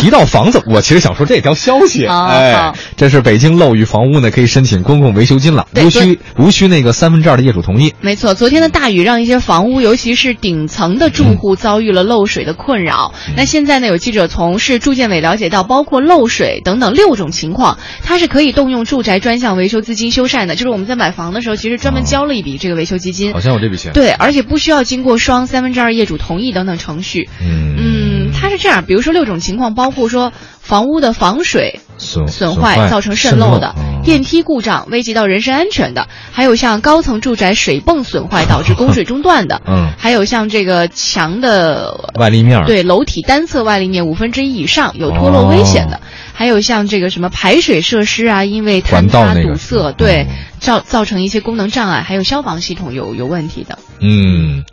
提到房子，我其实想说这条消息，哎好，这是北京漏雨房屋呢，可以申请公共维修金了，无需无需那个三分之二的业主同意。没错，昨天的大雨让一些房屋，尤其是顶层的住户遭遇了漏水的困扰。那现在呢，有记者从市住建委了解到，包括漏水等等六种情况，它是可以动用住宅专项维修资金修缮的。就是我们在买房的时候，其实专门交了一笔这个维修基金。好像有这笔钱。对，而且不需要经过双三分之二业主同意等等程序。嗯嗯，它是这样，比如说六种情况，包括说房屋的防水损损坏造成渗漏的，嗯。电梯故障危及到人身安全的，还有像高层住宅水泵损坏导致供水中断的，嗯。还有像这个墙的外立面，对楼体单侧外立面五分之一以上有脱落危险的，哦。还有像这个什么排水设施啊，因为坍塌管道堵塞，对嗯，造造成一些功能障碍，还有消防系统有有问题的。嗯，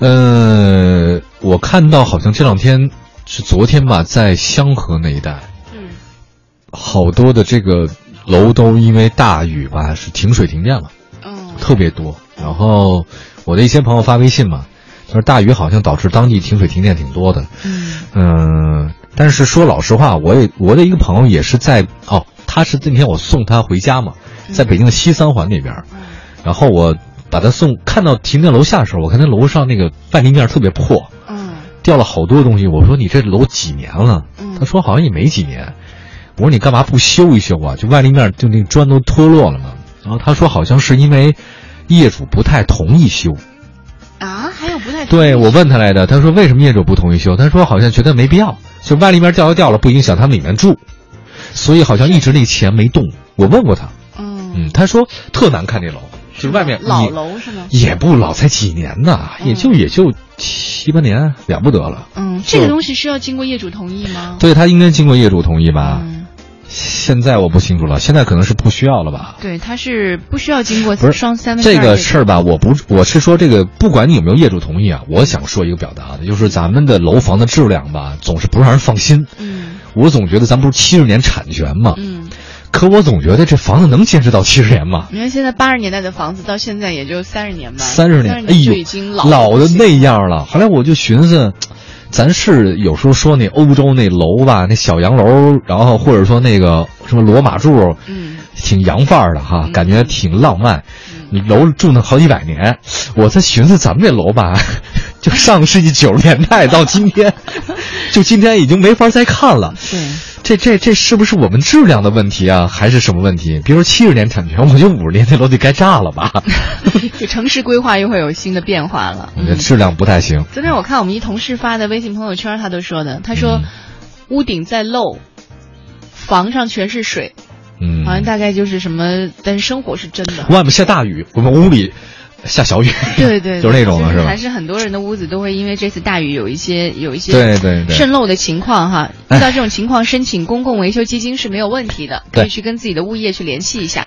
呃，我看到好像这两天是昨天吧，在香河那一带，嗯，好多的这个楼都因为大雨吧是停水停电了，嗯，特别多。然后我的一些朋友发微信嘛，他说大雨好像导致当地停水停电挺多的。嗯。嗯，但是说老实话，我也我的一个朋友也是在哦，他是那天我送他回家嘛，在北京的西三环那边，然后我把他送看到停电楼下的时候，我看他楼上那个外立面特别破，嗯掉了好多东西。我说你这楼几年了？嗯他说好像也没几年。我说你干嘛不修一修啊？就外立面就那砖都脱落了嘛。然后他说好像是因为业主不太同意修。啊，还有不太对我问他来的，他说为什么业主不同意修？他说好像觉得没必要，就外立面掉就掉了，不影响他们里面住，所以好像一直那钱没动。我问过他，嗯嗯，他说特难看这楼，就是外面老楼是吗？也不老，才几年呢，也就也就七八年，了不得了。嗯，这个东西需要经过业主同意吗？对他应该经过业主同意吧？嗯，现在我不清楚了，现在可能是不需要了吧？对，它是不需要经过不是双三分这个事儿吧，我不我是说这个，不管你有没有业主同意啊，我想说一个表达的，就是咱们的楼房的质量吧，总是不让人放心。嗯我总觉得咱不是七十年产权嘛，嗯，可我总觉得这房子能坚持到七十年吗？你看现在八十年代的房子到现在也就三十年吧，三十年，哎呦，就已经老老的的那样了。后来我就寻思，咱是有时候说那欧洲那楼吧，那小洋楼，然后或者说那个什么罗马柱，嗯挺洋范儿的哈，嗯感觉挺浪漫。你楼住那好几百年，我在寻思咱们这楼吧，就上个世纪九十年代到今天，就今天已经没法再看了。对，这这这是不是我们质量的问题啊，还是什么问题？比如说七十年产权，我觉得五十年那楼得该炸了吧？就城市规划又会有新的变化了。我觉得嗯，质量不太行。昨天我看我们一同事发的微信朋友圈，他都说的，他说嗯屋顶在漏，房上全是水，嗯，好像大概就是什么，但是生活是真的。外面下大雨，我们屋里下小雨，对对，就是那种的，是还？是很多人的屋子都会因为这次大雨有一些有一些对对对渗漏的情况哈。哎遇到这种情况，申请公共维修基金是没有问题的，可以去跟自己的物业去联系一下。